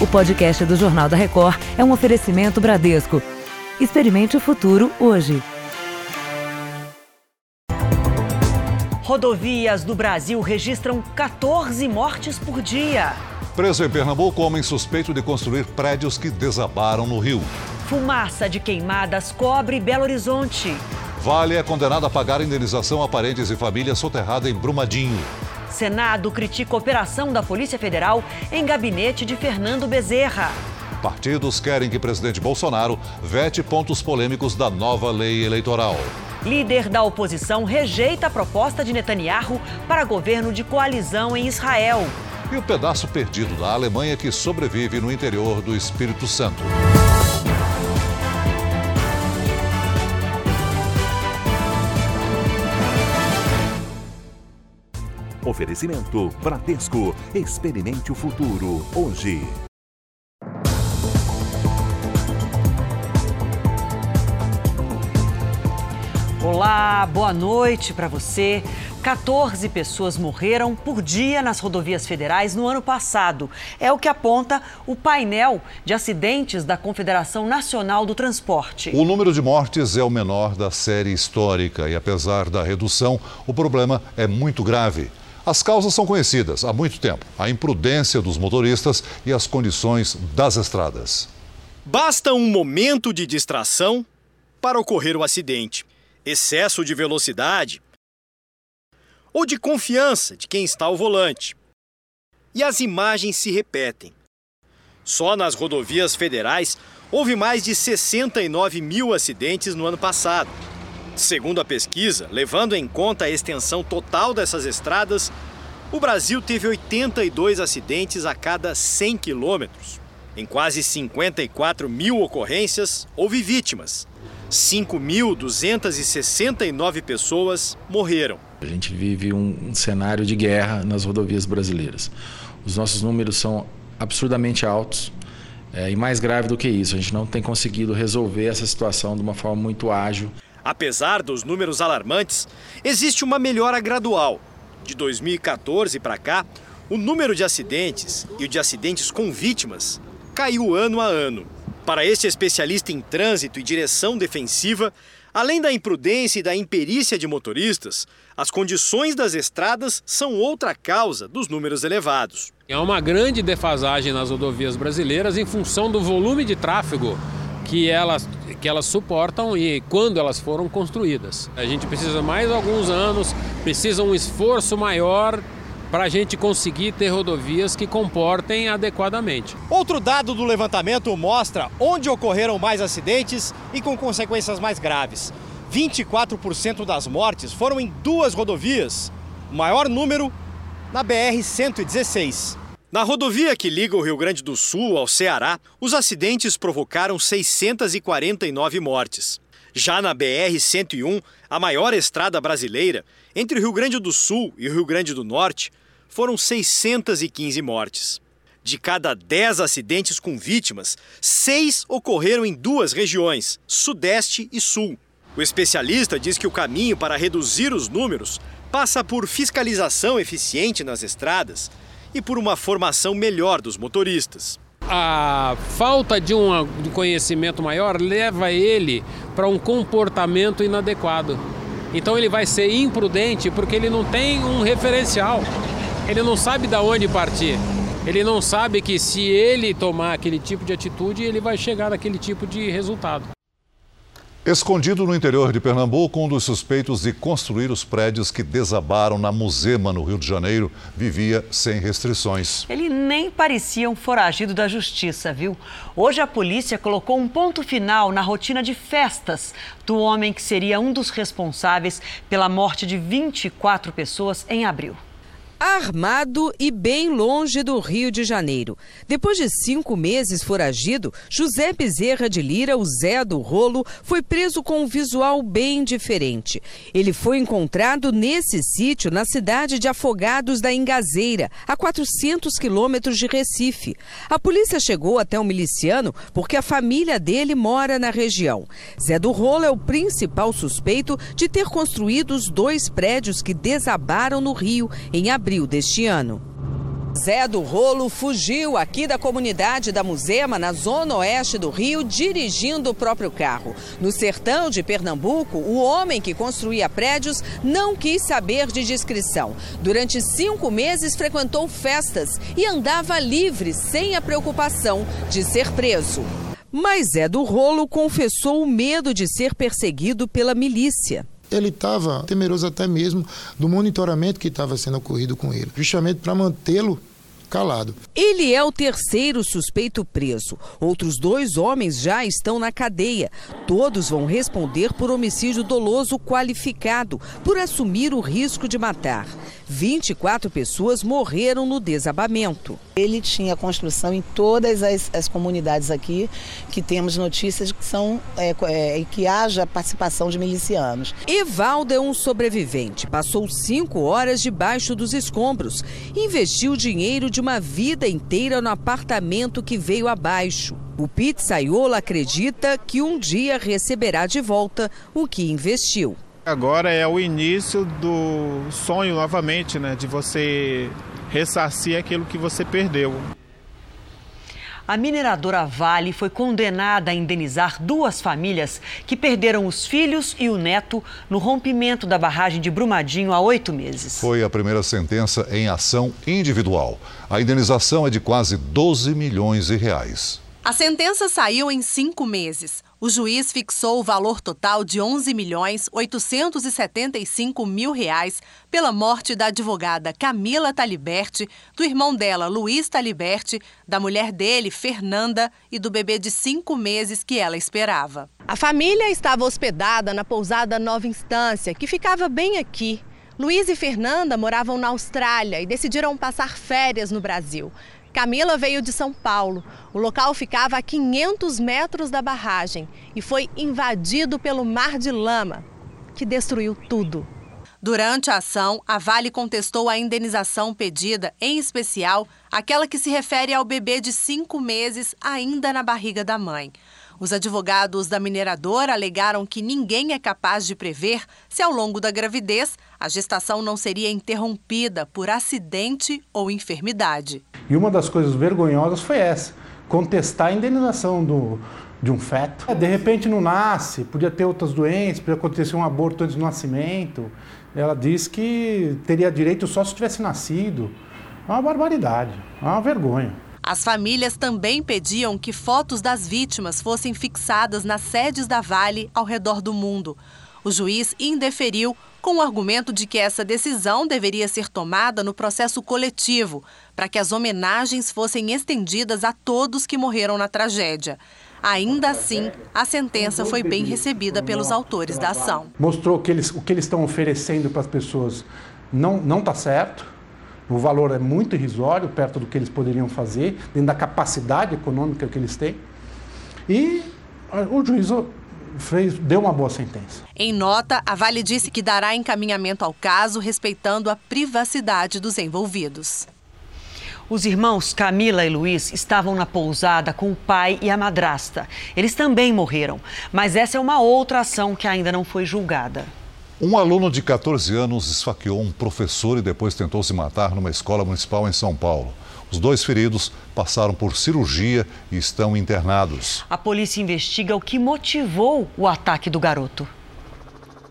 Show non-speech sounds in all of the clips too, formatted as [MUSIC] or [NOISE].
O podcast do Jornal da Record é um oferecimento Bradesco. Experimente o futuro hoje. Rodovias do Brasil registram 14 mortes por dia. Preso em Pernambuco, homem suspeito de construir prédios que desabaram no Rio. Fumaça de queimadas cobre Belo Horizonte. Vale é condenado a pagar indenização a parentes e família soterrada em Brumadinho. Senado critica a operação da Polícia Federal em gabinete de Fernando Bezerra. Partidos querem que presidente Bolsonaro vete pontos polêmicos da nova lei eleitoral. Líder da oposição rejeita a proposta de Netanyahu para governo de coalizão em Israel. E o pedaço perdido da Alemanha que sobrevive no interior do Espírito Santo. Oferecimento Bradesco. Experimente o futuro hoje. Olá, boa noite para você. 14 pessoas morreram por dia nas rodovias federais no ano passado. É o que aponta o painel de acidentes da Confederação Nacional do Transporte. O número de mortes é o menor da série histórica e, apesar da redução, o problema é muito grave. As causas são conhecidas há muito tempo: a imprudência dos motoristas e as condições das estradas. Basta um momento de distração para ocorrer o acidente. Excesso de velocidade ou de confiança de quem está ao volante. E as imagens se repetem. Só nas rodovias federais houve mais de 69 mil acidentes no ano passado. Segundo a pesquisa, levando em conta a extensão total dessas estradas, o Brasil teve 82 acidentes a cada 100 quilômetros. Em quase 54 mil ocorrências, houve vítimas. 5.269 pessoas morreram. A gente vive um, cenário de guerra nas rodovias brasileiras. Os nossos números são absurdamente altos. É, e mais grave do que isso, a gente não tem conseguido resolver essa situação de uma forma muito ágil. Apesar dos números alarmantes, existe uma melhora gradual. De 2014 para cá, o número de acidentes e o de acidentes com vítimas caiu ano a ano. Para este especialista em trânsito e direção defensiva, além da imprudência e da imperícia de motoristas, as condições das estradas são outra causa dos números elevados. É uma grande defasagem nas rodovias brasileiras em função do volume de tráfego que elas, que elas suportam e quando elas foram construídas. A gente precisa mais alguns anos, precisa um esforço maior para a gente conseguir ter rodovias que comportem adequadamente. Outro dado do levantamento mostra onde ocorreram mais acidentes e com consequências mais graves. 24% das mortes foram em duas rodovias, o maior número na BR-116. Na rodovia que liga o Rio Grande do Sul ao Ceará, os acidentes provocaram 649 mortes. Já na BR-101, a maior estrada brasileira, entre o Rio Grande do Sul e o Rio Grande do Norte, foram 615 mortes. De cada 10 acidentes com vítimas, seis ocorreram em duas regiões, Sudeste e Sul. O especialista diz que o caminho para reduzir os números passa por fiscalização eficiente nas estradas e por uma formação melhor dos motoristas. A falta de um conhecimento maior leva ele para um comportamento inadequado. Então ele vai ser imprudente porque ele não tem um referencial. Ele não sabe de onde partir. Ele não sabe que se ele tomar aquele tipo de atitude, ele vai chegar naquele tipo de resultado. Escondido no interior de Pernambuco, um dos suspeitos de construir os prédios que desabaram na Musema, no Rio de Janeiro, vivia sem restrições. Ele nem parecia um foragido da justiça, viu? Hoje a polícia colocou um ponto final na rotina de festas do homem que seria um dos responsáveis pela morte de 24 pessoas em abril armado e bem longe do Rio de Janeiro. Depois de cinco meses foragido, José Bezerra de Lira, o Zé do Rolo, foi preso com um visual bem diferente. Ele foi encontrado nesse sítio, na cidade de Afogados da Engazeira, a 400 quilômetros de Recife. A polícia chegou até o miliciano porque a família dele mora na região. Zé do Rolo é o principal suspeito de ter construído os dois prédios que desabaram no Rio em abril abril deste ano. Zé do Rolo fugiu aqui da comunidade da Musema, na zona oeste do Rio, dirigindo o próprio carro. No sertão de Pernambuco, o homem que construía prédios não quis saber de descrição. Durante cinco meses frequentou festas e andava livre, sem a preocupação de ser preso. Mas Zé do Rolo confessou o medo de ser perseguido pela milícia ele estava temeroso até mesmo do monitoramento que estava sendo ocorrido com ele, justamente para mantê-lo calado. Ele é o terceiro suspeito preso. Outros dois homens já estão na cadeia. Todos vão responder por homicídio doloso qualificado, por assumir o risco de matar. 24 pessoas morreram no desabamento. Ele tinha construção em todas as, as comunidades aqui que temos notícias que são é, é, que haja participação de milicianos. Evaldo é um sobrevivente. Passou cinco horas debaixo dos escombros. Investiu dinheiro de uma vida inteira no apartamento que veio abaixo. O pizzaiolo acredita que um dia receberá de volta o que investiu. Agora é o início do sonho novamente, né? De você ressarcir aquilo que você perdeu. A mineradora Vale foi condenada a indenizar duas famílias que perderam os filhos e o neto no rompimento da barragem de Brumadinho há oito meses. Foi a primeira sentença em ação individual. A indenização é de quase 12 milhões de reais. A sentença saiu em cinco meses. O juiz fixou o valor total de 11 milhões 875 mil reais pela morte da advogada Camila Taliberti, do irmão dela, Luiz Taliberti, da mulher dele, Fernanda, e do bebê de cinco meses que ela esperava. A família estava hospedada na pousada Nova Instância, que ficava bem aqui. Luiz e Fernanda moravam na Austrália e decidiram passar férias no Brasil. Camila veio de São Paulo. O local ficava a 500 metros da barragem e foi invadido pelo mar de lama, que destruiu tudo. Durante a ação, a Vale contestou a indenização pedida, em especial aquela que se refere ao bebê de cinco meses ainda na barriga da mãe. Os advogados da mineradora alegaram que ninguém é capaz de prever se, ao longo da gravidez, a gestação não seria interrompida por acidente ou enfermidade. E uma das coisas vergonhosas foi essa: contestar a indenização do, de um feto. É, de repente não nasce, podia ter outras doenças, podia acontecer um aborto antes do nascimento. Ela diz que teria direito só se tivesse nascido. É uma barbaridade, é uma vergonha. As famílias também pediam que fotos das vítimas fossem fixadas nas sedes da Vale ao redor do mundo. O juiz indeferiu com o argumento de que essa decisão deveria ser tomada no processo coletivo, para que as homenagens fossem estendidas a todos que morreram na tragédia. Ainda assim, a sentença foi bem recebida pelos autores da ação. Mostrou que eles, o que eles estão oferecendo para as pessoas não está certo. O valor é muito irrisório, perto do que eles poderiam fazer, dentro da capacidade econômica que eles têm. E o juízo fez, deu uma boa sentença. Em nota, a Vale disse que dará encaminhamento ao caso, respeitando a privacidade dos envolvidos. Os irmãos Camila e Luiz estavam na pousada com o pai e a madrasta. Eles também morreram, mas essa é uma outra ação que ainda não foi julgada. Um aluno de 14 anos esfaqueou um professor e depois tentou se matar numa escola municipal em São Paulo. Os dois feridos passaram por cirurgia e estão internados. A polícia investiga o que motivou o ataque do garoto.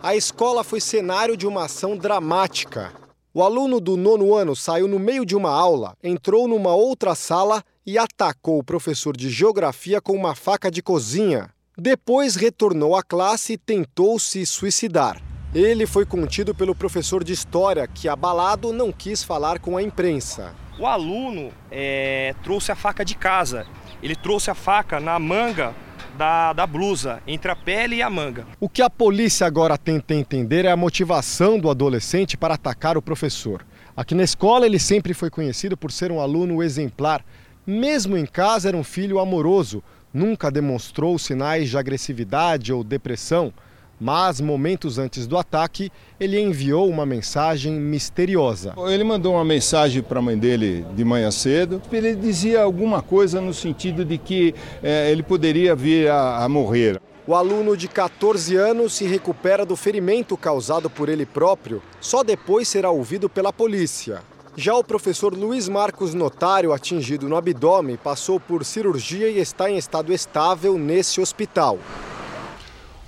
A escola foi cenário de uma ação dramática. O aluno do nono ano saiu no meio de uma aula, entrou numa outra sala e atacou o professor de geografia com uma faca de cozinha. Depois retornou à classe e tentou se suicidar. Ele foi contido pelo professor de história, que, abalado, não quis falar com a imprensa. O aluno é, trouxe a faca de casa. Ele trouxe a faca na manga da, da, blusa, entre a pele e a manga. O que a polícia agora tenta entender é a motivação do adolescente para atacar o professor. Aqui na escola ele sempre foi conhecido por ser um aluno exemplar. Mesmo em casa era um filho amoroso, nunca demonstrou sinais de agressividade ou depressão. Mas, momentos antes do ataque, ele enviou uma mensagem misteriosa. Ele mandou uma mensagem para a mãe dele de manhã cedo. Ele dizia alguma coisa no sentido de que é, ele poderia vir a, a morrer. O aluno de 14 anos se recupera do ferimento causado por ele próprio, só depois será ouvido pela polícia. Já o professor Luiz Marcos Notário, atingido no abdômen, passou por cirurgia e está em estado estável nesse hospital.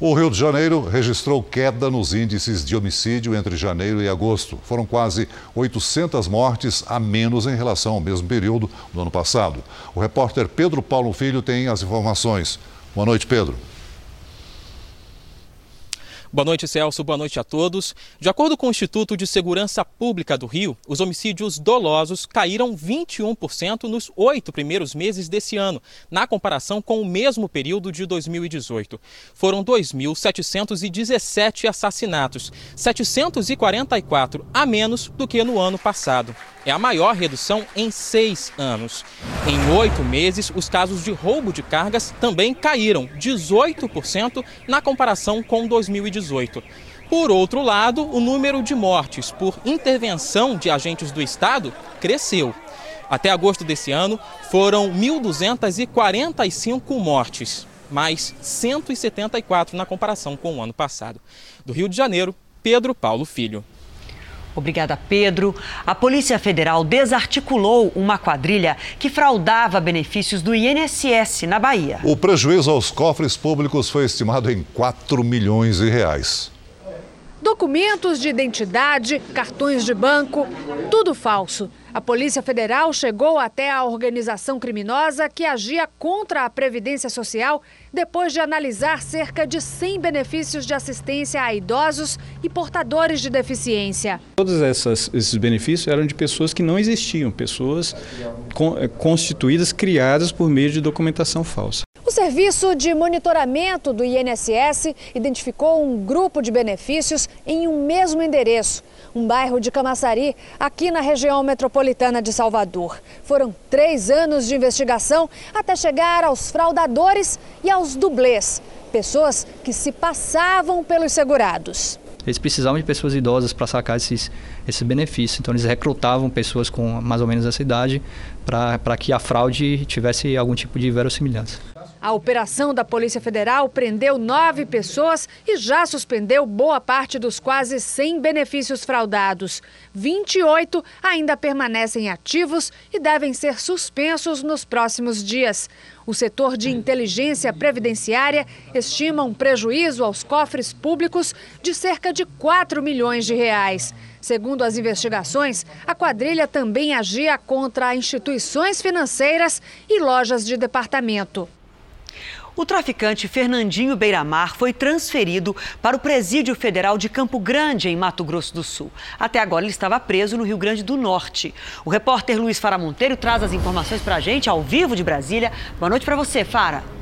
O Rio de Janeiro registrou queda nos índices de homicídio entre janeiro e agosto. Foram quase 800 mortes a menos em relação ao mesmo período do ano passado. O repórter Pedro Paulo Filho tem as informações. Boa noite, Pedro. Boa noite, Celso. Boa noite a todos. De acordo com o Instituto de Segurança Pública do Rio, os homicídios dolosos caíram 21% nos oito primeiros meses desse ano, na comparação com o mesmo período de 2018. Foram 2.717 assassinatos, 744 a menos do que no ano passado. É a maior redução em seis anos. Em oito meses, os casos de roubo de cargas também caíram 18% na comparação com 2018. Por outro lado, o número de mortes por intervenção de agentes do Estado cresceu. Até agosto desse ano, foram 1.245 mortes, mais 174 na comparação com o ano passado. Do Rio de Janeiro, Pedro Paulo Filho. Obrigada, Pedro. A Polícia Federal desarticulou uma quadrilha que fraudava benefícios do INSS na Bahia. O prejuízo aos cofres públicos foi estimado em 4 milhões de reais. Documentos de identidade, cartões de banco, tudo falso. A Polícia Federal chegou até a organização criminosa que agia contra a Previdência Social depois de analisar cerca de 100 benefícios de assistência a idosos e portadores de deficiência. Todos essas, esses benefícios eram de pessoas que não existiam, pessoas eh, constituídas, criadas por meio de documentação falsa. O Serviço de Monitoramento do INSS identificou um grupo de benefícios em um mesmo endereço, um bairro de Camaçari, aqui na região metropolitana de Salvador. Foram três anos de investigação até chegar aos fraudadores e aos dublês, pessoas que se passavam pelos segurados. Eles precisavam de pessoas idosas para sacar esses, esses benefícios. Então, eles recrutavam pessoas com mais ou menos essa idade para que a fraude tivesse algum tipo de verossimilhança. A operação da Polícia Federal prendeu nove pessoas e já suspendeu boa parte dos quase 100 benefícios fraudados. 28 ainda permanecem ativos e devem ser suspensos nos próximos dias. O setor de inteligência previdenciária estima um prejuízo aos cofres públicos de cerca de 4 milhões de reais. Segundo as investigações, a quadrilha também agia contra instituições financeiras e lojas de departamento. O traficante Fernandinho Beiramar foi transferido para o Presídio Federal de Campo Grande, em Mato Grosso do Sul. Até agora ele estava preso no Rio Grande do Norte. O repórter Luiz Fara Monteiro traz as informações para a gente, ao vivo de Brasília. Boa noite para você, Fara.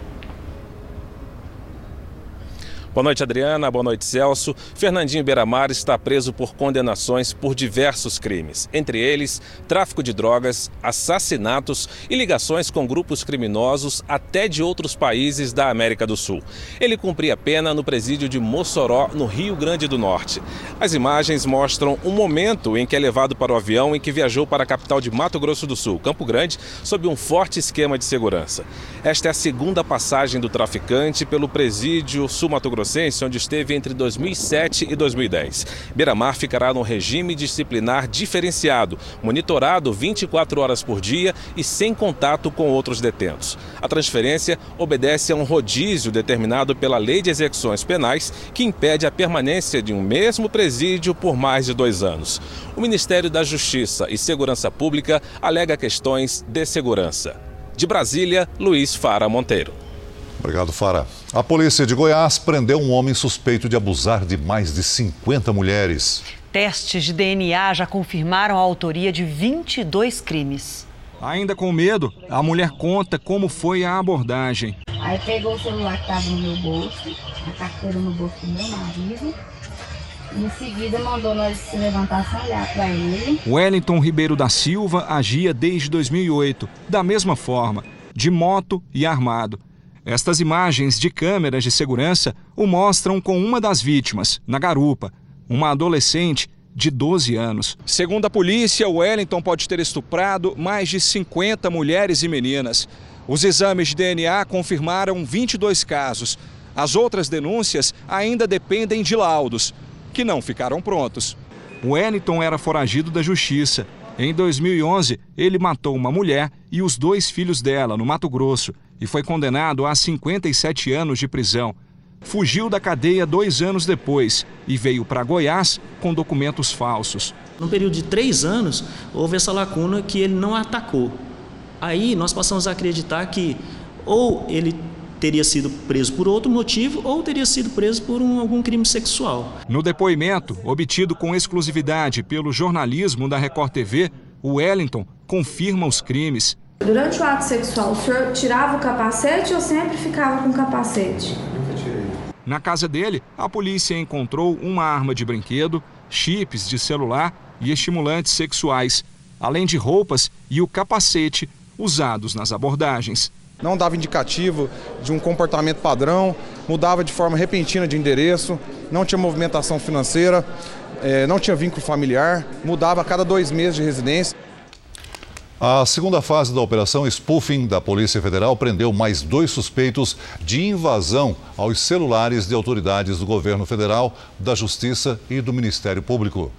Boa noite, Adriana. Boa noite, Celso. Fernandinho Beiramar está preso por condenações por diversos crimes, entre eles tráfico de drogas, assassinatos e ligações com grupos criminosos até de outros países da América do Sul. Ele cumpria pena no presídio de Mossoró, no Rio Grande do Norte. As imagens mostram um momento em que é levado para o avião em que viajou para a capital de Mato Grosso do Sul, Campo Grande, sob um forte esquema de segurança. Esta é a segunda passagem do traficante pelo presídio sul-mato Onde esteve entre 2007 e 2010. Beiramar ficará no regime disciplinar diferenciado, monitorado 24 horas por dia e sem contato com outros detentos. A transferência obedece a um rodízio determinado pela Lei de Execuções Penais, que impede a permanência de um mesmo presídio por mais de dois anos. O Ministério da Justiça e Segurança Pública alega questões de segurança. De Brasília, Luiz Fara Monteiro. Obrigado, Fara. A polícia de Goiás prendeu um homem suspeito de abusar de mais de 50 mulheres. Testes de DNA já confirmaram a autoria de 22 crimes. Ainda com medo, a mulher conta como foi a abordagem. Aí pegou o celular que estava no meu bolso, a carteira no bolso do meu marido. Em seguida, mandou nós se levantar sem olhar para ele. Wellington Ribeiro da Silva agia desde 2008, da mesma forma, de moto e armado. Estas imagens de câmeras de segurança o mostram com uma das vítimas, na garupa, uma adolescente de 12 anos. Segundo a polícia, Wellington pode ter estuprado mais de 50 mulheres e meninas. Os exames de DNA confirmaram 22 casos. As outras denúncias ainda dependem de laudos, que não ficaram prontos. Wellington era foragido da justiça. Em 2011, ele matou uma mulher e os dois filhos dela no Mato Grosso e foi condenado a 57 anos de prisão. Fugiu da cadeia dois anos depois e veio para Goiás com documentos falsos. No período de três anos, houve essa lacuna que ele não atacou. Aí nós passamos a acreditar que ou ele teria sido preso por outro motivo ou teria sido preso por um, algum crime sexual. No depoimento, obtido com exclusividade pelo jornalismo da Record TV, o Wellington confirma os crimes. Durante o ato sexual, o senhor tirava o capacete ou sempre ficava com o capacete? Na casa dele, a polícia encontrou uma arma de brinquedo, chips de celular e estimulantes sexuais, além de roupas e o capacete usados nas abordagens. Não dava indicativo de um comportamento padrão, mudava de forma repentina de endereço, não tinha movimentação financeira, eh, não tinha vínculo familiar, mudava a cada dois meses de residência. A segunda fase da operação Spoofing da Polícia Federal prendeu mais dois suspeitos de invasão aos celulares de autoridades do governo federal, da Justiça e do Ministério Público.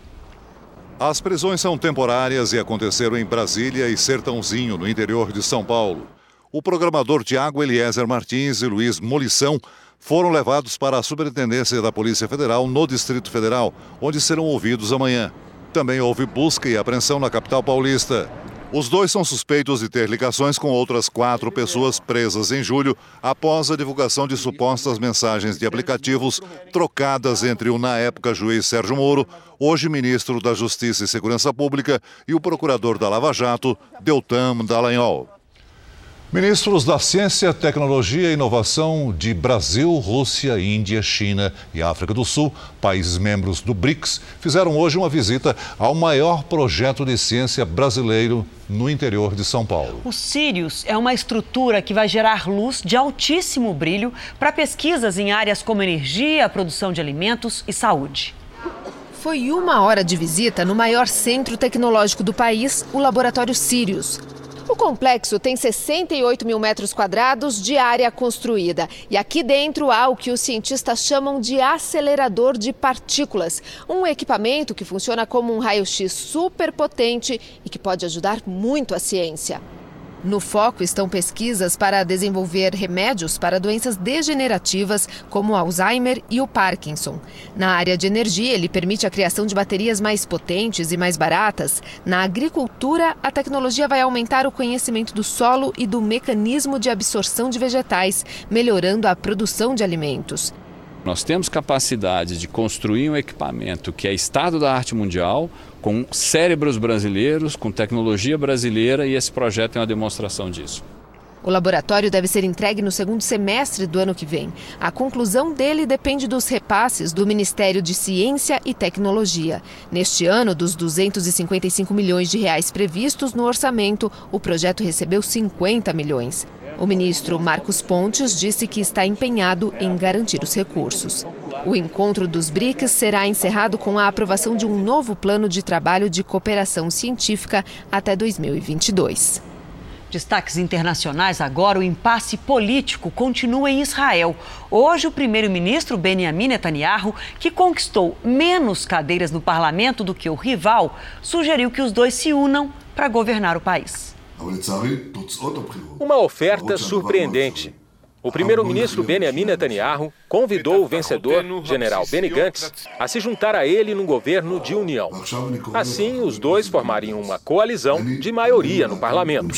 As prisões são temporárias e aconteceram em Brasília e Sertãozinho, no interior de São Paulo. O programador Tiago Eliezer Martins e Luiz Molição foram levados para a Superintendência da Polícia Federal no Distrito Federal, onde serão ouvidos amanhã. Também houve busca e apreensão na capital paulista. Os dois são suspeitos de ter ligações com outras quatro pessoas presas em julho após a divulgação de supostas mensagens de aplicativos trocadas entre o, na época, juiz Sérgio Moro, hoje ministro da Justiça e Segurança Pública, e o procurador da Lava Jato, Deltan Dallagnol. Ministros da Ciência, Tecnologia e Inovação de Brasil, Rússia, Índia, China e África do Sul, países membros do BRICS, fizeram hoje uma visita ao maior projeto de ciência brasileiro no interior de São Paulo. O Sirius é uma estrutura que vai gerar luz de altíssimo brilho para pesquisas em áreas como energia, produção de alimentos e saúde. Foi uma hora de visita no maior centro tecnológico do país, o Laboratório Sirius. O complexo tem 68 mil metros quadrados de área construída. E aqui dentro há o que os cientistas chamam de acelerador de partículas. Um equipamento que funciona como um raio-x super potente e que pode ajudar muito a ciência. No foco estão pesquisas para desenvolver remédios para doenças degenerativas como Alzheimer e o Parkinson. Na área de energia, ele permite a criação de baterias mais potentes e mais baratas. Na agricultura, a tecnologia vai aumentar o conhecimento do solo e do mecanismo de absorção de vegetais, melhorando a produção de alimentos. Nós temos capacidade de construir um equipamento que é estado da arte mundial, com cérebros brasileiros, com tecnologia brasileira e esse projeto é uma demonstração disso. O laboratório deve ser entregue no segundo semestre do ano que vem. A conclusão dele depende dos repasses do Ministério de Ciência e Tecnologia. Neste ano, dos 255 milhões de reais previstos no orçamento, o projeto recebeu 50 milhões. O ministro Marcos Pontes disse que está empenhado em garantir os recursos. O encontro dos BRICS será encerrado com a aprovação de um novo plano de trabalho de cooperação científica até 2022. Destaques internacionais agora, o impasse político continua em Israel. Hoje, o primeiro-ministro Benjamin Netanyahu, que conquistou menos cadeiras no parlamento do que o rival, sugeriu que os dois se unam para governar o país. Uma oferta surpreendente. O primeiro-ministro Benjamin Netanyahu convidou o vencedor, general Benny Gantz, a se juntar a ele num governo de união. Assim, os dois formariam uma coalizão de maioria no parlamento.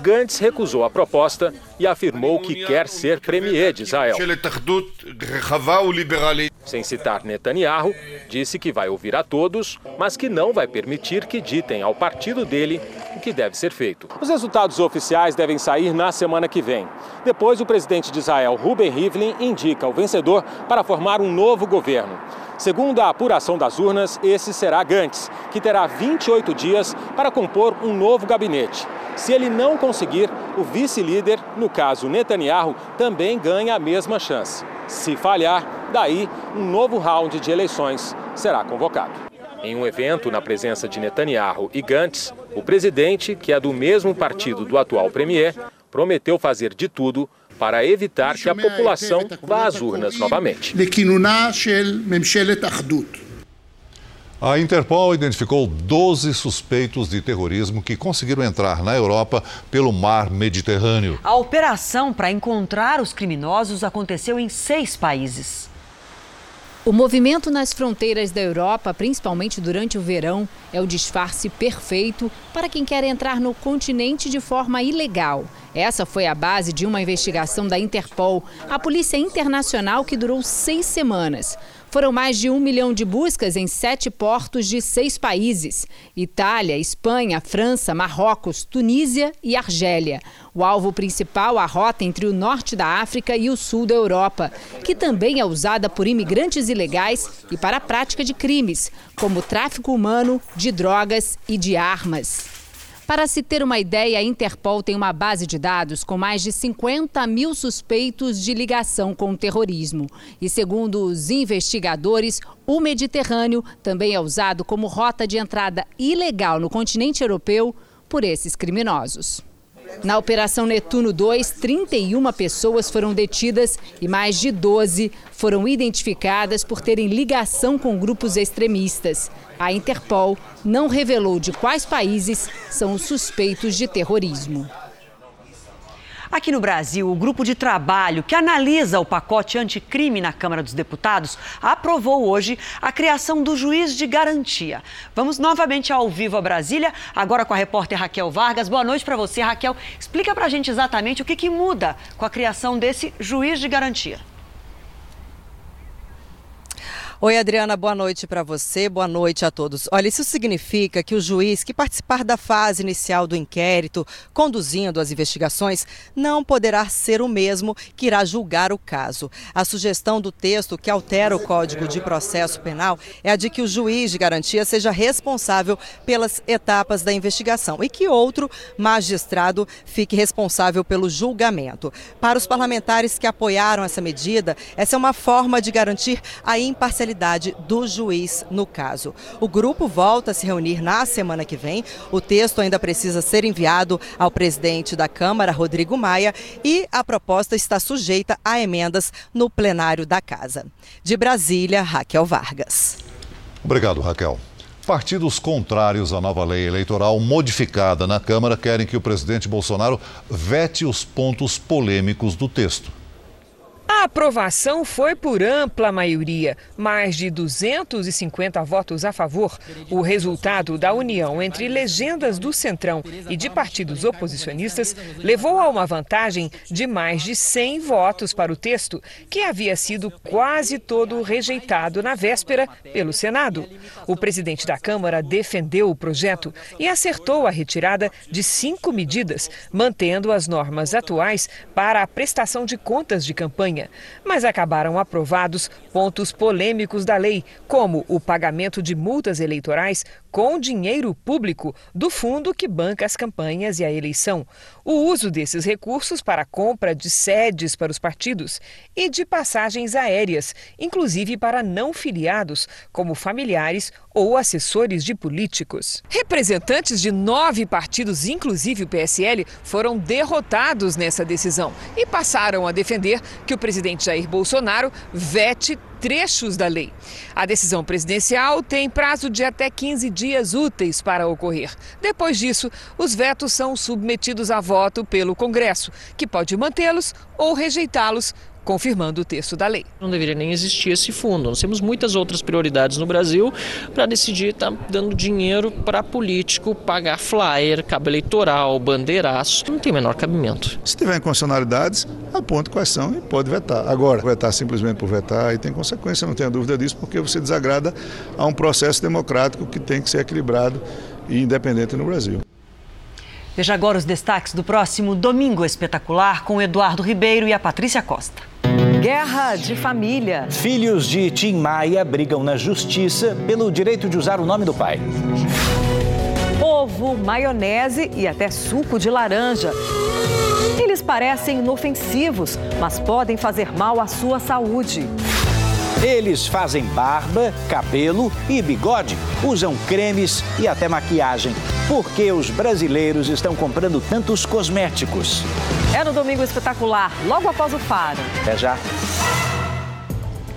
Gantz recusou a proposta e afirmou que quer ser premier de Israel. Sem citar Netanyahu, disse que vai ouvir a todos, mas que não vai permitir que ditem ao partido dele o que deve ser feito. Os resultados oficiais devem sair na semana que vem. Depois, o presidente de Israel, Ruben Rivlin, indica o vencedor para formar um novo governo. Segundo a apuração das urnas, esse será Gantz, que terá 28 dias para compor um novo gabinete. Se ele não conseguir, o vice-líder, no caso Netanyahu, também ganha a mesma chance. Se falhar, daí um novo round de eleições será convocado. Em um evento na presença de Netanyahu e Gantz, o presidente, que é do mesmo partido do atual premier, prometeu fazer de tudo para evitar que a população vá às urnas novamente. A Interpol identificou 12 suspeitos de terrorismo que conseguiram entrar na Europa pelo mar Mediterrâneo. A operação para encontrar os criminosos aconteceu em seis países. O movimento nas fronteiras da Europa, principalmente durante o verão, é o disfarce perfeito para quem quer entrar no continente de forma ilegal. Essa foi a base de uma investigação da Interpol, a Polícia Internacional que durou seis semanas. Foram mais de um milhão de buscas em sete portos de seis países: Itália, Espanha, França, Marrocos, Tunísia e Argélia. O alvo principal, a rota entre o norte da África e o sul da Europa, que também é usada por imigrantes ilegais e para a prática de crimes, como tráfico humano, de drogas e de armas. Para se ter uma ideia, a Interpol tem uma base de dados com mais de 50 mil suspeitos de ligação com o terrorismo. E segundo os investigadores, o Mediterrâneo também é usado como rota de entrada ilegal no continente europeu por esses criminosos. Na Operação Netuno 2, 31 pessoas foram detidas e mais de 12 foram identificadas por terem ligação com grupos extremistas. A Interpol não revelou de quais países são os suspeitos de terrorismo. Aqui no Brasil, o grupo de trabalho que analisa o pacote anticrime na Câmara dos Deputados aprovou hoje a criação do juiz de garantia. Vamos novamente ao vivo a Brasília, agora com a repórter Raquel Vargas. Boa noite para você, Raquel. Explica para a gente exatamente o que, que muda com a criação desse juiz de garantia. Oi, Adriana, boa noite para você, boa noite a todos. Olha, isso significa que o juiz que participar da fase inicial do inquérito, conduzindo as investigações, não poderá ser o mesmo que irá julgar o caso. A sugestão do texto que altera o Código de Processo Penal é a de que o juiz de garantia seja responsável pelas etapas da investigação e que outro magistrado fique responsável pelo julgamento. Para os parlamentares que apoiaram essa medida, essa é uma forma de garantir a imparcialidade do juiz no caso. O grupo volta a se reunir na semana que vem. O texto ainda precisa ser enviado ao presidente da Câmara, Rodrigo Maia, e a proposta está sujeita a emendas no plenário da Casa. De Brasília, Raquel Vargas. Obrigado, Raquel. Partidos contrários à nova lei eleitoral modificada na Câmara querem que o presidente Bolsonaro vete os pontos polêmicos do texto. A aprovação foi por ampla maioria, mais de 250 votos a favor. O resultado da união entre legendas do Centrão e de partidos oposicionistas levou a uma vantagem de mais de 100 votos para o texto, que havia sido quase todo rejeitado na véspera pelo Senado. O presidente da Câmara defendeu o projeto e acertou a retirada de cinco medidas, mantendo as normas atuais para a prestação de contas de campanha mas acabaram aprovados pontos polêmicos da lei, como o pagamento de multas eleitorais com dinheiro público do fundo que banca as campanhas e a eleição, o uso desses recursos para a compra de sedes para os partidos e de passagens aéreas, inclusive para não filiados, como familiares ou assessores de políticos. Representantes de nove partidos, inclusive o PSL, foram derrotados nessa decisão e passaram a defender que o presidente Jair Bolsonaro vete trechos da lei. A decisão presidencial tem prazo de até 15 dias úteis para ocorrer. Depois disso, os vetos são submetidos a voto pelo Congresso, que pode mantê-los ou rejeitá-los confirmando o texto da lei. Não deveria nem existir esse fundo. Nós temos muitas outras prioridades no Brasil para decidir estar tá dando dinheiro para político pagar flyer, cabo eleitoral, bandeiraço. Não tem o menor cabimento. Se tiver inconstitucionalidades, aponte quais são e pode vetar. Agora, vetar simplesmente por vetar e tem consequência, não tenha dúvida disso, porque você desagrada a um processo democrático que tem que ser equilibrado e independente no Brasil. Veja agora os destaques do próximo Domingo Espetacular com Eduardo Ribeiro e a Patrícia Costa. Guerra de família. Filhos de Tim Maia brigam na justiça pelo direito de usar o nome do pai. Ovo, maionese e até suco de laranja. Eles parecem inofensivos, mas podem fazer mal à sua saúde. Eles fazem barba, cabelo e bigode, usam cremes e até maquiagem. Por que os brasileiros estão comprando tantos cosméticos? É no Domingo Espetacular, logo após o Faro. Até já.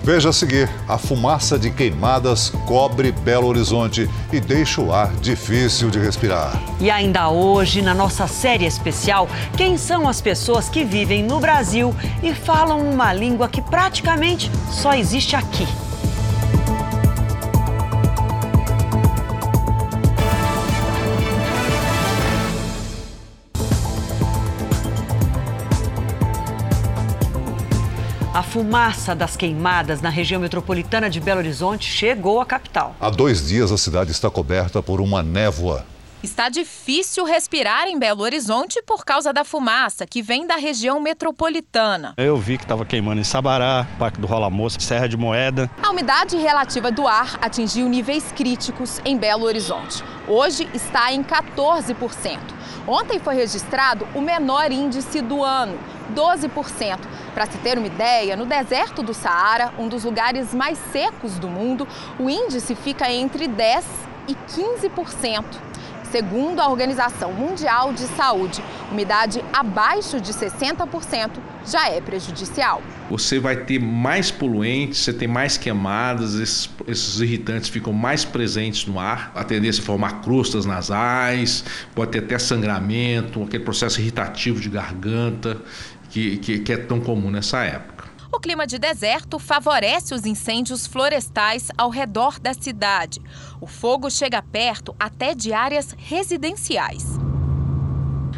Veja a seguir: a fumaça de queimadas cobre Belo Horizonte e deixa o ar difícil de respirar. E ainda hoje, na nossa série especial, quem são as pessoas que vivem no Brasil e falam uma língua que praticamente só existe aqui? A fumaça das queimadas na região metropolitana de Belo Horizonte chegou à capital. Há dois dias a cidade está coberta por uma névoa. Está difícil respirar em Belo Horizonte por causa da fumaça que vem da região metropolitana. Eu vi que estava queimando em Sabará, Parque do Rola Moça, Serra de Moeda. A umidade relativa do ar atingiu níveis críticos em Belo Horizonte. Hoje está em 14%. Ontem foi registrado o menor índice do ano, 12%. Para se ter uma ideia, no deserto do Saara, um dos lugares mais secos do mundo, o índice fica entre 10% e 15%. Segundo a Organização Mundial de Saúde, umidade abaixo de 60% já é prejudicial. Você vai ter mais poluentes, você tem mais queimadas, esses, esses irritantes ficam mais presentes no ar, a tendência é formar crostas nasais, pode ter até sangramento, aquele processo irritativo de garganta que, que, que é tão comum nessa época. O clima de deserto favorece os incêndios florestais ao redor da cidade. O fogo chega perto até de áreas residenciais.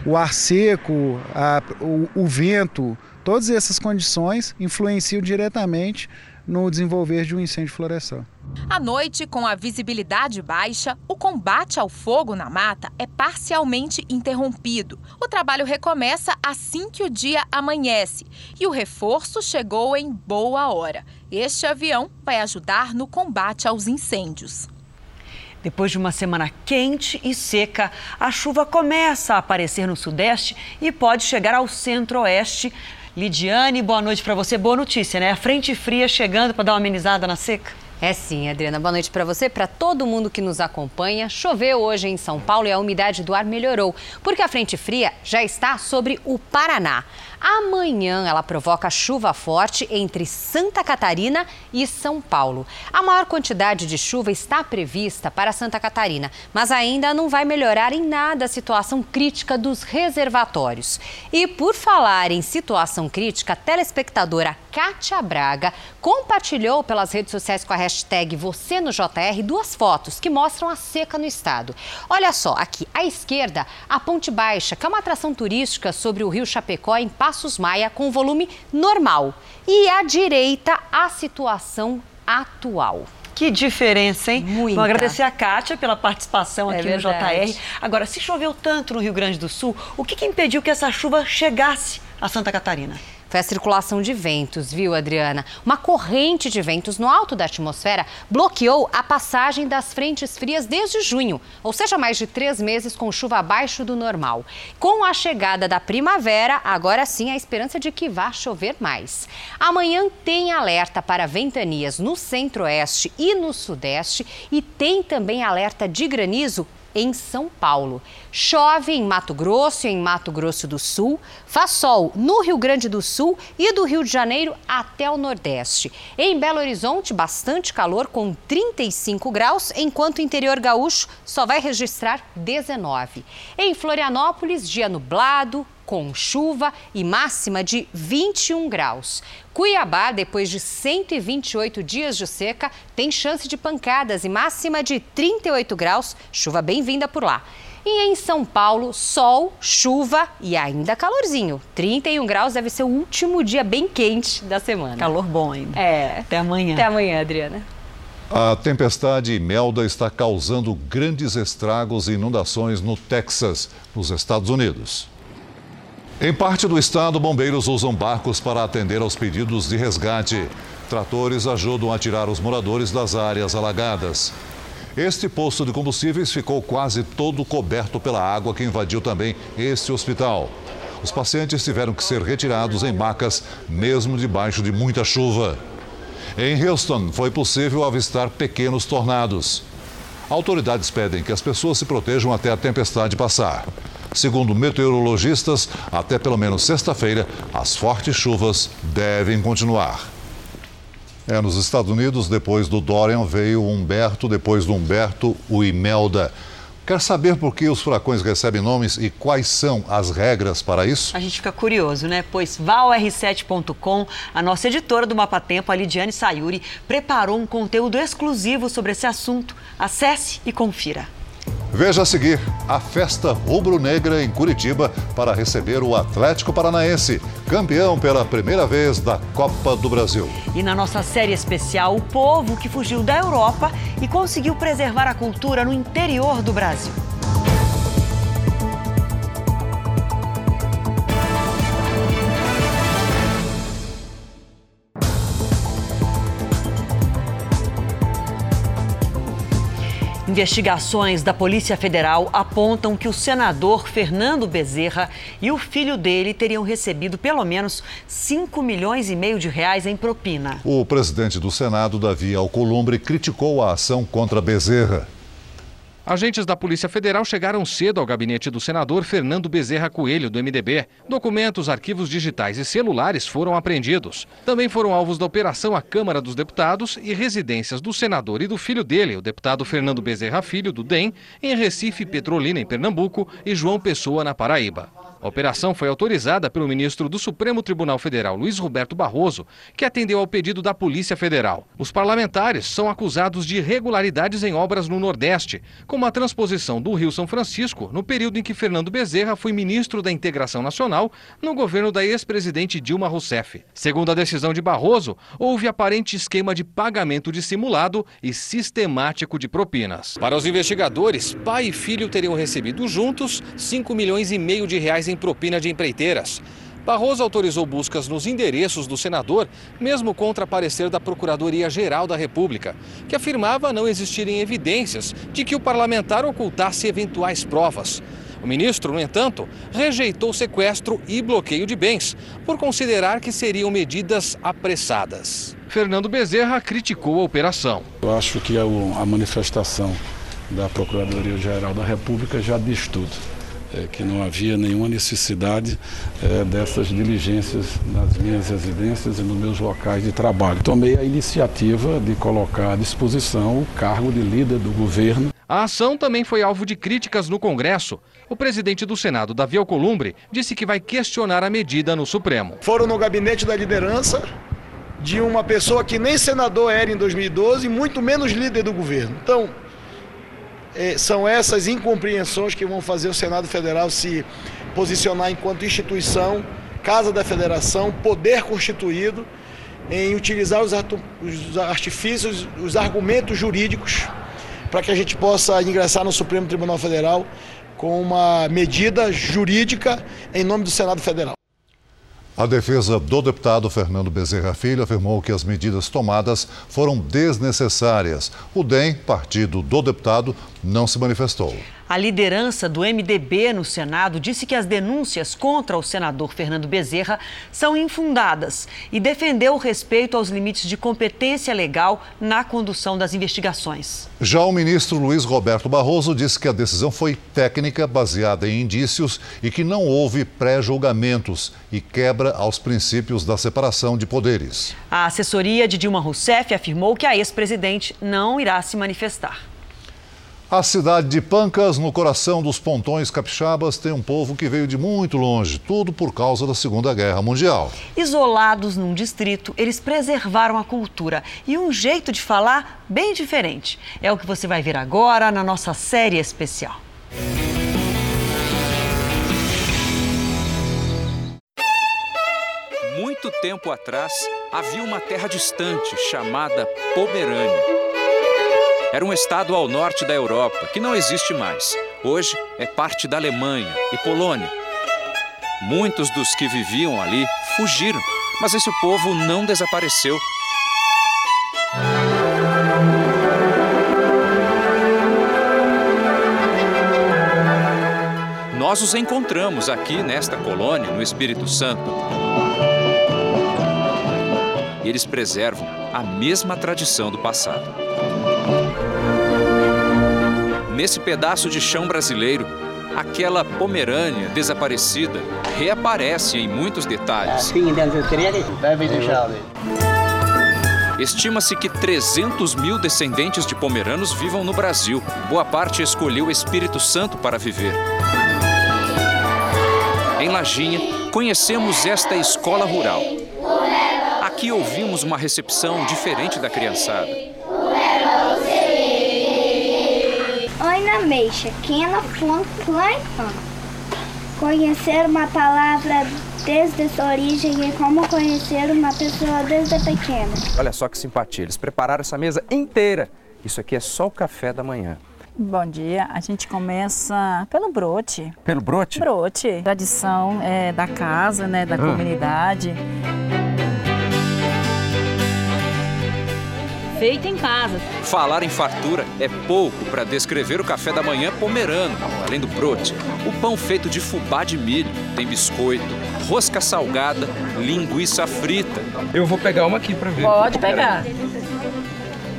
O ar seco, a, o, o vento, todas essas condições influenciam diretamente no desenvolver de um incêndio florestal. À noite, com a visibilidade baixa, o combate ao fogo na mata é parcialmente interrompido. O trabalho recomeça assim que o dia amanhece e o reforço chegou em boa hora. Este avião vai ajudar no combate aos incêndios. Depois de uma semana quente e seca, a chuva começa a aparecer no sudeste e pode chegar ao centro-oeste. Lidiane, boa noite para você. Boa notícia, né? A frente fria chegando para dar uma amenizada na seca. É sim, Adriana. Boa noite para você, para todo mundo que nos acompanha. Choveu hoje em São Paulo e a umidade do ar melhorou, porque a frente fria já está sobre o Paraná. Amanhã ela provoca chuva forte entre Santa Catarina e São Paulo. A maior quantidade de chuva está prevista para Santa Catarina, mas ainda não vai melhorar em nada a situação crítica dos reservatórios. E por falar em situação crítica, a telespectadora Kátia Braga compartilhou pelas redes sociais com a hashtag Você no JR duas fotos que mostram a seca no estado. Olha só, aqui à esquerda, a Ponte Baixa, que é uma atração turística sobre o rio Chapecó em Passos Maia com volume normal. E à direita, a situação atual. Que diferença, hein? Muita. Vou agradecer a Kátia pela participação É aqui verdade. no JR. Agora, se choveu tanto no Rio Grande do Sul, o que, que impediu que essa chuva chegasse a Santa Catarina? Foi a circulação de ventos, viu, Adriana? Uma corrente de ventos no alto da atmosfera bloqueou a passagem das frentes frias desde junho, ou seja, mais de três meses com chuva abaixo do normal. Com a chegada da primavera, agora sim a esperança de que vá chover mais. Amanhã tem alerta para ventanias no centro-oeste e no sudeste e tem também alerta de granizo em São Paulo. Chove em Mato Grosso e em Mato Grosso do Sul. Faz sol no Rio Grande do Sul e do Rio de Janeiro até o Nordeste. Em Belo Horizonte, bastante calor com 35 graus, enquanto o interior gaúcho só vai registrar 19. Em Florianópolis, dia nublado, com chuva e máxima de 21 graus. Cuiabá, depois de 128 dias de seca, tem chance de pancadas e máxima de 38 graus, chuva bem-vinda por lá. E em São Paulo, sol, chuva e ainda calorzinho. 31 graus deve ser o último dia bem quente da semana. Calor bom ainda. É. Até amanhã. Até amanhã, Adriana. A tempestade Imelda está causando grandes estragos e inundações no Texas, nos Estados Unidos. Em parte do estado, bombeiros usam barcos para atender aos pedidos de resgate. Tratores ajudam a tirar os moradores das áreas alagadas. Este posto de combustíveis ficou quase todo coberto pela água que invadiu também este hospital. Os pacientes tiveram que ser retirados em macas, mesmo debaixo de muita chuva. Em Houston, foi possível avistar pequenos tornados. Autoridades pedem que as pessoas se protejam até a tempestade passar. Segundo meteorologistas, até pelo menos sexta-feira, as fortes chuvas devem continuar. É, nos Estados Unidos, depois do Dorian, veio o Humberto, depois do Humberto, o Imelda. Quer saber por que os furacões recebem nomes e quais são as regras para isso? A gente fica curioso, né? Pois valr7.com, a nossa editora do Mapa Tempo, a Lidiane Sayuri, preparou um conteúdo exclusivo sobre esse assunto. Acesse e confira. Veja a seguir a festa rubro-negra em Curitiba para receber o Atlético Paranaense, campeão pela primeira vez da Copa do Brasil. E na nossa série especial, o povo que fugiu da Europa e conseguiu preservar a cultura no interior do Brasil. Investigações da Polícia Federal apontam que o senador Fernando Bezerra e o filho dele teriam recebido pelo menos 5 milhões e meio de reais em propina. O presidente do Senado, Davi Alcolumbre, criticou a ação contra Bezerra. Agentes da Polícia Federal chegaram cedo ao gabinete do senador Fernando Bezerra Coelho, do MDB. Documentos, arquivos digitais e celulares foram apreendidos. Também foram alvos da operação a Câmara dos Deputados e residências do senador e do filho dele, o deputado Fernando Bezerra Filho, do DEM, em Recife, Petrolina, em Pernambuco, e João Pessoa, na Paraíba. A operação foi autorizada pelo ministro do Supremo Tribunal Federal, Luiz Roberto Barroso, que atendeu ao pedido da Polícia Federal. Os parlamentares são acusados de irregularidades em obras no Nordeste, como a transposição do Rio São Francisco no período em que Fernando Bezerra foi ministro da Integração Nacional no governo da ex-presidente Dilma Rousseff. Segundo a decisão de Barroso, houve aparente esquema de pagamento dissimulado e sistemático de propinas. Para os investigadores, pai e filho teriam recebido juntos 5 milhões e meio de reais em propina de empreiteiras. Barroso autorizou buscas nos endereços do senador, mesmo contra parecer da Procuradoria-Geral da República, que afirmava não existirem evidências de que o parlamentar ocultasse eventuais provas. O ministro, no entanto, rejeitou sequestro e bloqueio de bens, por considerar que seriam medidas apressadas. Fernando Bezerra criticou a operação. Eu acho que a manifestação da Procuradoria-Geral da República já diz tudo é, que não havia nenhuma necessidade é, dessas diligências nas minhas residências e nos meus locais de trabalho. Tomei a iniciativa de colocar à disposição o cargo de líder do governo. A ação também foi alvo de críticas no Congresso. O presidente do Senado, Davi Alcolumbre, disse que vai questionar a medida no Supremo. Foram no gabinete da liderança de uma pessoa que nem senador era em 2012, muito menos líder do governo. Então, são essas incompreensões que vão fazer o Senado Federal se posicionar enquanto instituição, Casa da Federação, poder constituído, em utilizar os artifícios, os argumentos jurídicos, para que a gente possa ingressar no Supremo Tribunal Federal com uma medida jurídica em nome do Senado Federal. A defesa do deputado Fernando Bezerra Filho afirmou que as medidas tomadas foram desnecessárias. O DEM, partido do deputado, não se manifestou. A liderança do MDB no Senado disse que as denúncias contra o senador Fernando Bezerra são infundadas e defendeu o respeito aos limites de competência legal na condução das investigações. Já o ministro Luiz Roberto Barroso disse que a decisão foi técnica, baseada em indícios e que não houve pré-julgamentos e quebra aos princípios da separação de poderes. A assessoria de Dilma Rousseff afirmou que a ex-presidente não irá se manifestar. A cidade de Pancas, no coração dos pontões capixabas, tem um povo que veio de muito longe, tudo por causa da Segunda Guerra Mundial. Isolados num distrito, eles preservaram a cultura e um jeito de falar bem diferente. É o que você vai ver agora na nossa série especial. Muito tempo atrás, havia uma terra distante chamada Pomerânia. Era um estado ao norte da Europa que não existe mais. Hoje é parte da Alemanha e Polônia. Muitos dos que viviam ali fugiram, mas esse povo não desapareceu. Nós os encontramos aqui nesta colônia, no Espírito Santo. E eles preservam a mesma tradição do passado. Nesse pedaço de chão brasileiro, aquela Pomerânia desaparecida reaparece em muitos detalhes. Estima-se que 300 mil descendentes de pomeranos vivam no Brasil. Boa parte escolheu o Espírito Santo para viver. Em Lajinha, conhecemos esta escola rural. Aqui ouvimos uma recepção diferente da criançada. Oi, na meixa, quina, flon, Conhecer uma palavra desde sua origem e como conhecer uma pessoa desde pequena. Olha só que simpatia, eles prepararam essa mesa inteira. Isso aqui é só o café da manhã. Bom dia, a gente começa pelo brote. Pelo brote? Brote, tradição é, da casa, né, da Ah. comunidade. Feito em casa. Falar em fartura é pouco para descrever o café da manhã pomerano, além do brote. O pão feito de fubá de milho, tem biscoito, rosca salgada, linguiça frita. Eu vou pegar uma aqui para ver. Pode pegar.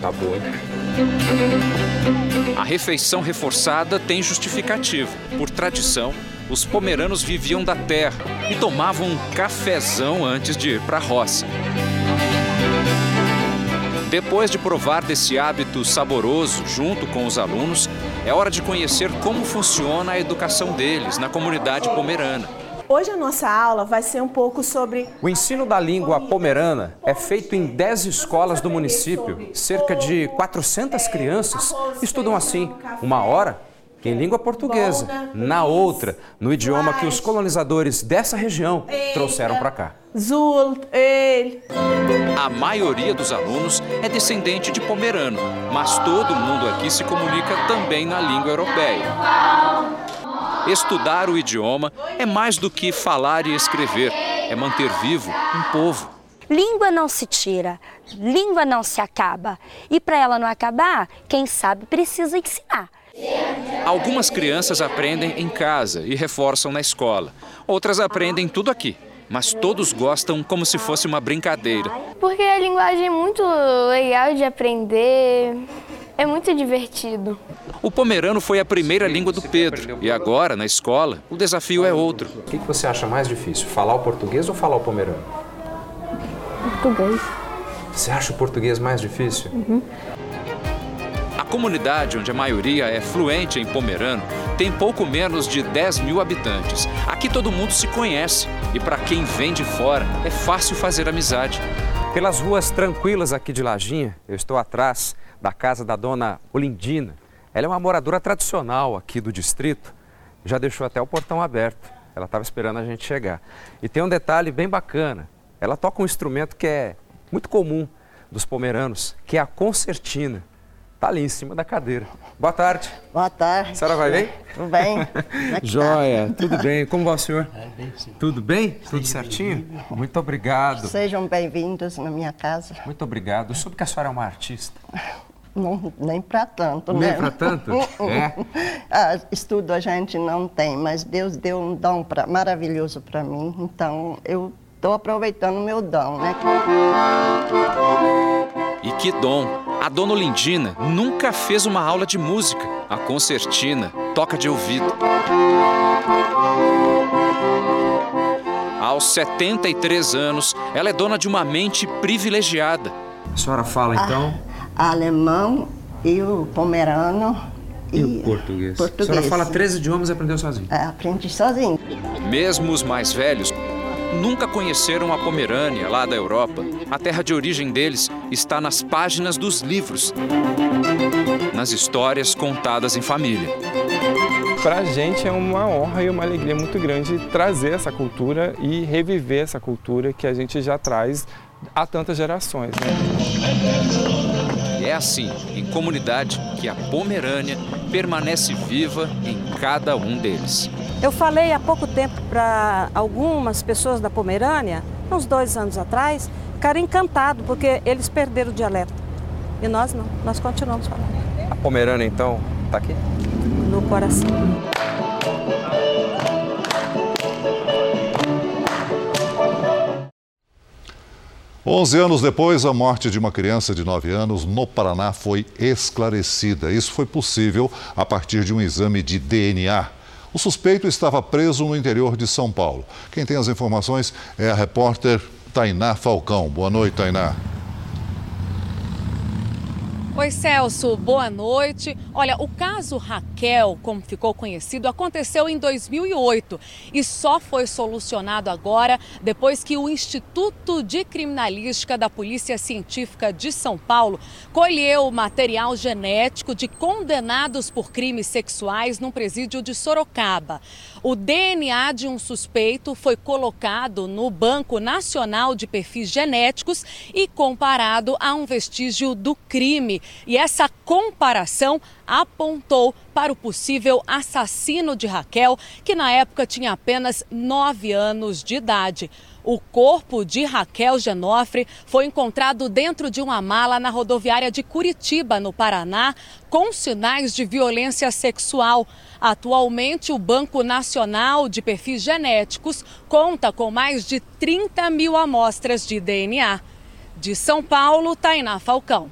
Tá boa. A refeição reforçada tem justificativa. Por tradição, os pomeranos viviam da terra e tomavam um cafezão antes de ir para a roça. Depois de provar desse hábito saboroso junto com os alunos, é hora de conhecer como funciona a educação deles na comunidade pomerana. Hoje a nossa aula vai ser um pouco sobre O ensino da língua pomerana é feito em 10 escolas do município. Cerca de 400 crianças estudam assim, uma hora em língua portuguesa, na outra, no idioma que os colonizadores dessa região trouxeram para cá. Zul, ele. A maioria dos alunos é descendente de pomerano, mas todo mundo aqui se comunica também na língua europeia. Estudar o idioma é mais do que falar e escrever, é manter vivo um povo. Língua não se tira, língua não se acaba. E para ela não acabar, quem sabe precisa ensinar. Algumas crianças aprendem em casa e reforçam na escola. Outras aprendem tudo aqui, mas todos gostam como se fosse uma brincadeira. Porque a linguagem é muito legal de aprender, é muito divertido. O pomerano foi a primeira língua do Pedro e agora, na escola, o desafio é outro. O que você acha mais difícil, falar o português ou falar o pomerano? Português. Você acha o português mais difícil? A comunidade, onde a maioria é fluente em pomerano, tem pouco menos de 10 mil habitantes. Aqui todo mundo se conhece e para quem vem de fora é fácil fazer amizade. Pelas ruas tranquilas aqui de Lajinha, eu estou atrás da casa da dona Olindina. Ela é uma moradora tradicional aqui do distrito, já deixou até o portão aberto. Ela estava esperando a gente chegar. E tem um detalhe bem bacana: ela toca um instrumento que é muito comum dos pomeranos, que é a concertina. Está ali em cima da cadeira. Boa tarde. Boa tarde. A senhora vai bem? Tudo bem. [LAUGHS] É tá? Joia, tudo bem. Como vai o senhor? Tudo bem? Tudo certinho? Muito obrigado. Sejam bem-vindos na minha casa. Muito obrigado. Eu soube que a senhora é uma artista. Não, nem para tanto, Nem né? pra tanto? [LAUGHS] É? Ah, estudo a gente não tem, mas Deus deu um dom pra, maravilhoso para mim, então eu estou aproveitando o meu dom, né? E que dom! A dona Olindina nunca fez uma aula de música. A concertina toca de ouvido. Aos 73 anos, ela é dona de uma mente privilegiada. A senhora fala então? Alemão e o pomerano E o português? A português. senhora fala três idiomas e aprendeu sozinho? É, aprendi sozinho. Mesmo os mais velhos nunca conheceram a Pomerânia, lá da Europa. A terra de origem deles está nas páginas dos livros, nas histórias contadas em família. Para a gente é uma honra e uma alegria muito grande trazer essa cultura e reviver essa cultura que a gente já traz há tantas gerações. Né? É assim, em comunidade, que a Pomerânia permanece viva em cada um deles. Eu falei há pouco tempo para algumas pessoas da Pomerânia, uns dois anos atrás, ficaram encantados porque eles perderam o dialeto. E nós não, nós continuamos falando A Pomerânia, então, tá aqui? no coração. 11 anos depois, a morte de uma criança de 9 anos no Paraná foi esclarecida. Isso foi possível a partir de um exame de DNA. O suspeito estava preso no interior de São Paulo. Quem tem as informações é a repórter Tainá Falcão. Boa noite, Tainá. Oi, Celso, boa noite. Olha, o caso Raquel, como ficou conhecido, aconteceu em 2008 e só foi solucionado agora depois que o Instituto de Criminalística da Polícia Científica de São Paulo colheu material genético de condenados por crimes sexuais num presídio de Sorocaba. O DNA de um suspeito foi colocado no Banco Nacional de Perfis Genéticos e comparado a um vestígio do crime. E essa comparação apontou para o possível assassino de Raquel, que na época tinha apenas nove anos de idade. O corpo de Raquel Genofre foi encontrado dentro de uma mala na rodoviária de Curitiba, no Paraná, com sinais de violência sexual. Atualmente, o Banco Nacional de Perfis Genéticos conta com mais de 30 mil amostras de DNA. De São Paulo, Tainá Falcão.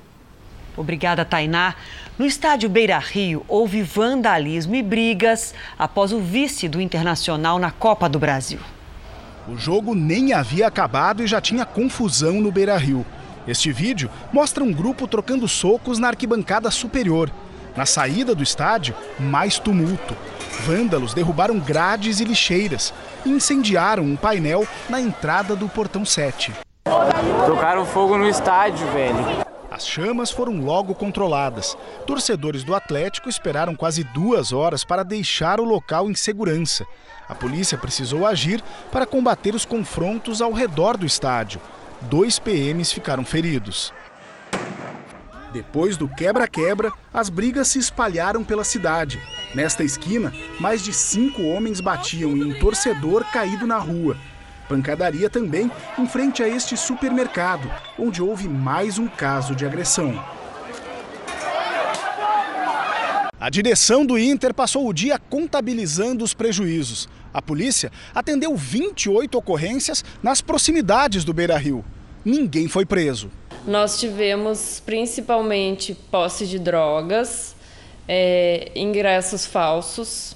Obrigada, Tainá. No estádio Beira Rio, houve vandalismo e brigas após o vice do Internacional na Copa do Brasil. O jogo nem havia acabado e já tinha confusão no Beira Rio. Este vídeo mostra um grupo trocando socos na arquibancada superior. Na saída do estádio, mais tumulto. Vândalos derrubaram grades e lixeiras e incendiaram um painel na entrada do portão 7. Tocaram fogo no estádio, velho. As chamas foram logo controladas. Torcedores do Atlético esperaram quase duas horas para deixar o local em segurança. A polícia precisou agir para combater os confrontos ao redor do estádio. Dois PMs ficaram feridos. Depois do quebra-quebra, as brigas se espalharam pela cidade. Nesta esquina, mais de cinco homens batiam em um torcedor caído na rua. Pancadaria também em frente a este supermercado, onde houve mais um caso de agressão. A direção do Inter passou o dia contabilizando os prejuízos. A polícia atendeu 28 ocorrências nas proximidades do Beira Rio. Ninguém foi preso. Nós tivemos principalmente posse de drogas, é, ingressos falsos,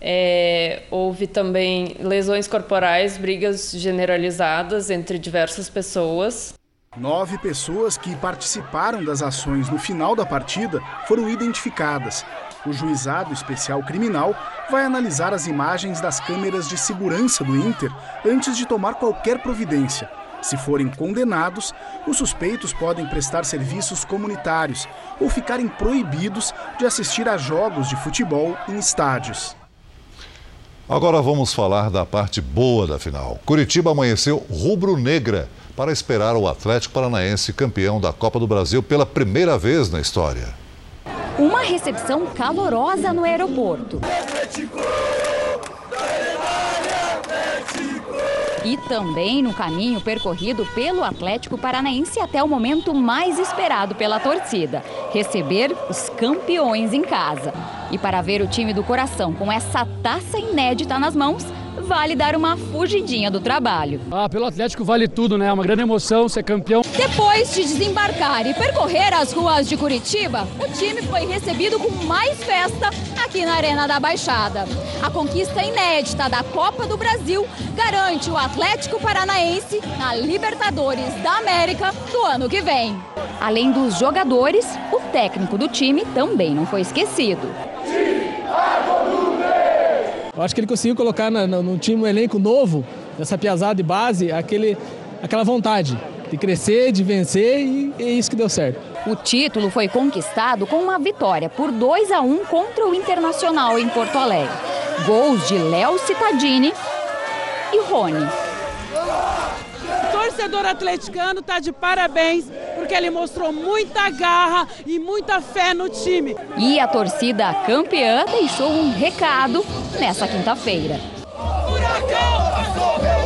é, houve também lesões corporais, brigas generalizadas entre diversas pessoas. Nove pessoas que participaram das ações no final da partida foram identificadas. O juizado especial criminal vai analisar as imagens das câmeras de segurança do Inter antes de tomar qualquer providência. Se forem condenados, os suspeitos podem prestar serviços comunitários ou ficarem proibidos de assistir a jogos de futebol em estádios. Agora vamos falar da parte boa da final. Curitiba amanheceu rubro-negra para esperar o Atlético Paranaense campeão da Copa do Brasil pela primeira vez na história. Uma recepção calorosa no aeroporto. E também no caminho percorrido pelo Atlético Paranaense até o momento mais esperado pela torcida: receber os campeões em casa. E para ver o time do coração com essa taça inédita nas mãos, vale dar uma fugidinha do trabalho. Ah, pelo Atlético vale tudo, né? É uma grande emoção ser campeão. Depois de desembarcar e percorrer as ruas de Curitiba, o time foi recebido com mais festa aqui na Arena da Baixada. A conquista inédita da Copa do Brasil garante o Atlético Paranaense na Libertadores da América do ano que vem. Além dos jogadores, o técnico do time também não foi esquecido. Eu acho que ele conseguiu colocar no, no, no time um elenco novo, nessa piazada de base, aquele, aquela vontade de crescer, de vencer e é isso que deu certo. O título foi conquistado com uma vitória por 2 a 1 contra o Internacional em Porto Alegre. Gols de Léo Cittadini e Rony. O torcedor atleticano está de parabéns porque ele mostrou muita garra e muita fé no time. E a torcida campeã deixou um recado nessa quinta-feira. A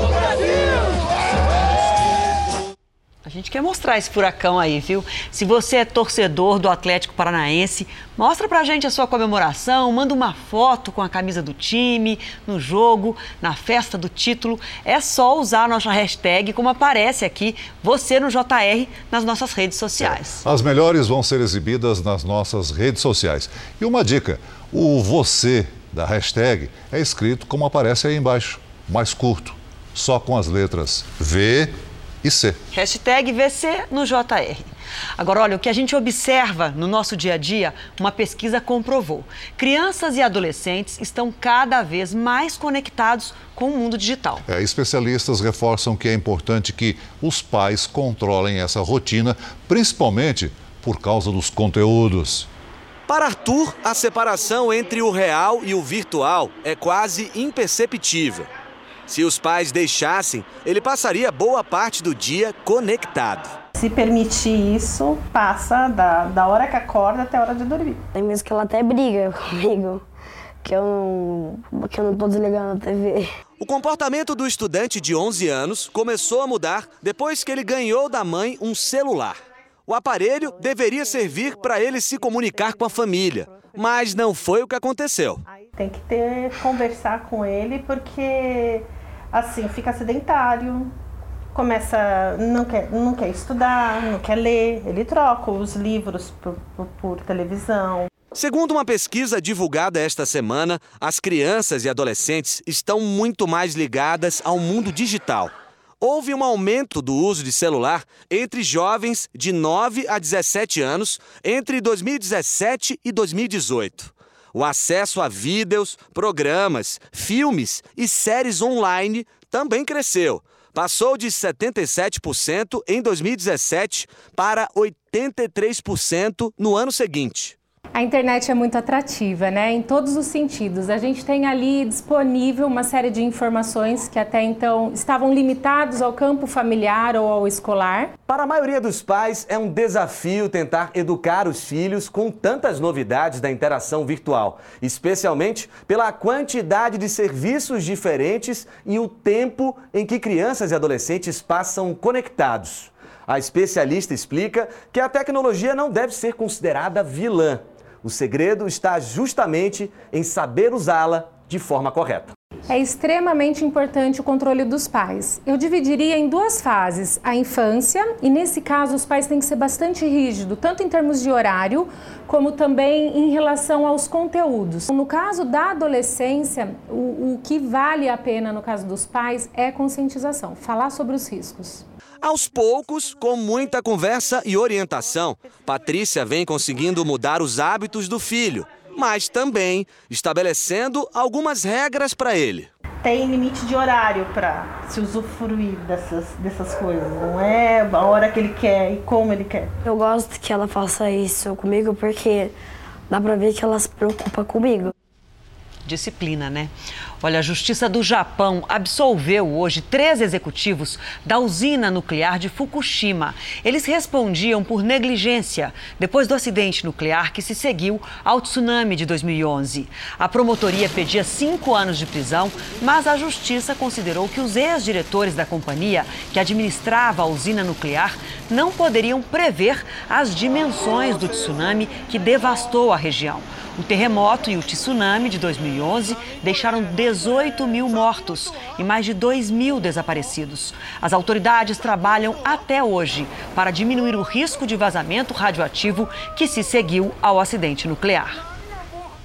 gente quer mostrar esse furacão aí, viu? Se você é torcedor do Atlético Paranaense, mostra pra gente a sua comemoração, manda uma foto com a camisa do time, no jogo, na festa do título. É só usar a nossa hashtag, como aparece aqui, você no JR, nas nossas redes sociais. As melhores vão ser exibidas nas nossas redes sociais. E uma dica: o você da hashtag é escrito como aparece aí embaixo, mais curto, só com as letras V e C. Hashtag VC no JR. Agora, olha, o que a gente observa no nosso dia a dia, uma pesquisa comprovou. Crianças e adolescentes estão cada vez mais conectados com o mundo digital. É, especialistas reforçam que é importante que os pais controlem essa rotina, principalmente por causa dos conteúdos. Para Arthur, a separação entre o real e o virtual é quase imperceptível. Se os pais deixassem, ele passaria boa parte do dia conectado. Se permitir isso, passa da, da hora que acorda até a hora de dormir. Tem vezes que ela até briga [LAUGHS] comigo, que eu não, que eu não tô desligando a TV. O comportamento do estudante de 11 anos começou a mudar depois que ele ganhou da mãe um celular. O aparelho deveria servir para ele se comunicar com a família, mas não foi o que aconteceu. Tem que ter conversar com ele porque assim fica sedentário, começa não quer não quer estudar, não quer ler, ele troca os livros por, por, por televisão. Segundo uma pesquisa divulgada esta semana, as crianças e adolescentes estão muito mais ligadas ao mundo digital houve um aumento do uso de celular entre jovens de 9 a 17 anos entre 2017 e 2018. O acesso a vídeos, programas, filmes e séries online também cresceu. Passou de 77% em 2017 para 83% no ano seguinte. A internet é muito atrativa, né? Em todos os sentidos. A gente tem ali disponível uma série de informações que até então estavam limitados ao campo familiar ou ao escolar. Para a maioria dos pais, é um desafio tentar educar os filhos com tantas novidades da interação virtual, especialmente pela quantidade de serviços diferentes e o tempo em que crianças e adolescentes passam conectados. A especialista explica que a tecnologia não deve ser considerada vilã o segredo está justamente em saber usá-la de forma correta. É extremamente importante o controle dos pais. Eu dividiria em duas fases: a infância, e nesse caso os pais têm que ser bastante rígidos, tanto em termos de horário, como também em relação aos conteúdos. No caso da adolescência, o, o que vale a pena no caso dos pais é conscientização, falar sobre os riscos. Aos poucos, com muita conversa e orientação, Patrícia vem conseguindo mudar os hábitos do filho, mas também estabelecendo algumas regras para ele. Tem limite de horário para se usufruir dessas, dessas coisas, não é a hora que ele quer e como ele quer. Eu gosto que ela faça isso comigo porque dá para ver que ela se preocupa comigo disciplina, né? Olha, a Justiça do Japão absolveu hoje três executivos da usina nuclear de Fukushima. Eles respondiam por negligência depois do acidente nuclear que se seguiu ao tsunami de 2011. A promotoria pedia cinco anos de prisão, mas a Justiça considerou que os ex-diretores da companhia que administrava a usina nuclear não poderiam prever as dimensões do tsunami que devastou a região. O terremoto e o tsunami de 2011 deixaram 18 mil mortos e mais de 2 mil desaparecidos. As autoridades trabalham até hoje para diminuir o risco de vazamento radioativo que se seguiu ao acidente nuclear.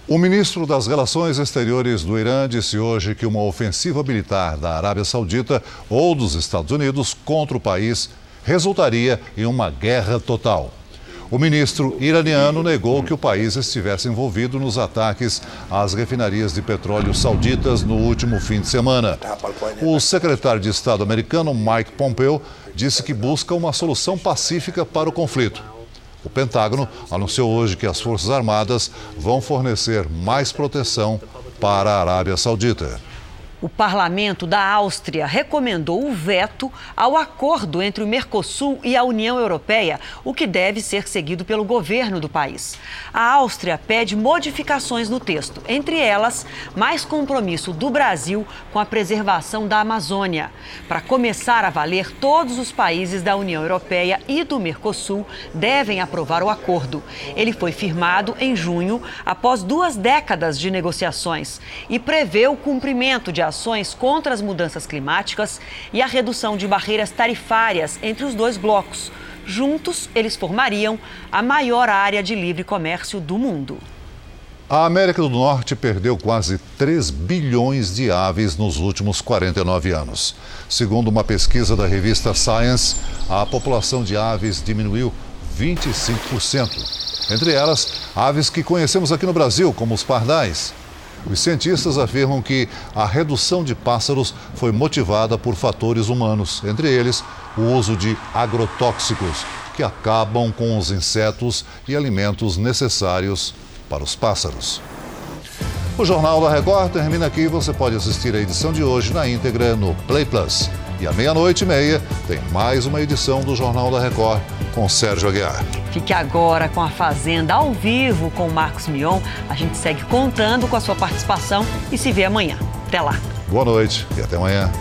O ministro das Relações Exteriores do Irã disse hoje que uma ofensiva militar da Arábia Saudita ou dos Estados Unidos contra o país resultaria em uma guerra total. O ministro iraniano negou que o país estivesse envolvido nos ataques às refinarias de petróleo sauditas no último fim de semana. O secretário de Estado americano, Mike Pompeo, disse que busca uma solução pacífica para o conflito. O Pentágono anunciou hoje que as Forças Armadas vão fornecer mais proteção para a Arábia Saudita. O parlamento da Áustria recomendou o veto ao acordo entre o Mercosul e a União Europeia, o que deve ser seguido pelo governo do país. A Áustria pede modificações no texto, entre elas, mais compromisso do Brasil com a preservação da Amazônia. Para começar a valer, todos os países da União Europeia e do Mercosul devem aprovar o acordo. Ele foi firmado em junho, após duas décadas de negociações, e prevê o cumprimento de ações contra as mudanças climáticas e a redução de barreiras tarifárias entre os dois blocos. Juntos, eles formariam a maior área de livre comércio do mundo. A América do Norte perdeu quase 3 bilhões de aves nos últimos 49 anos. Segundo uma pesquisa da revista Science, a população de aves diminuiu 25%. Entre elas, aves que conhecemos aqui no Brasil, como os pardais. Os cientistas afirmam que a redução de pássaros foi motivada por fatores humanos, entre eles o uso de agrotóxicos, que acabam com os insetos e alimentos necessários para os pássaros. O Jornal da Record termina aqui. Você pode assistir a edição de hoje na íntegra no Play Plus. E à meia-noite e meia tem mais uma edição do Jornal da Record com Sérgio Aguiar. Fique agora com a Fazenda ao vivo com o Marcos Mion. A gente segue contando com a sua participação e se vê amanhã. Até lá. Boa noite e até amanhã.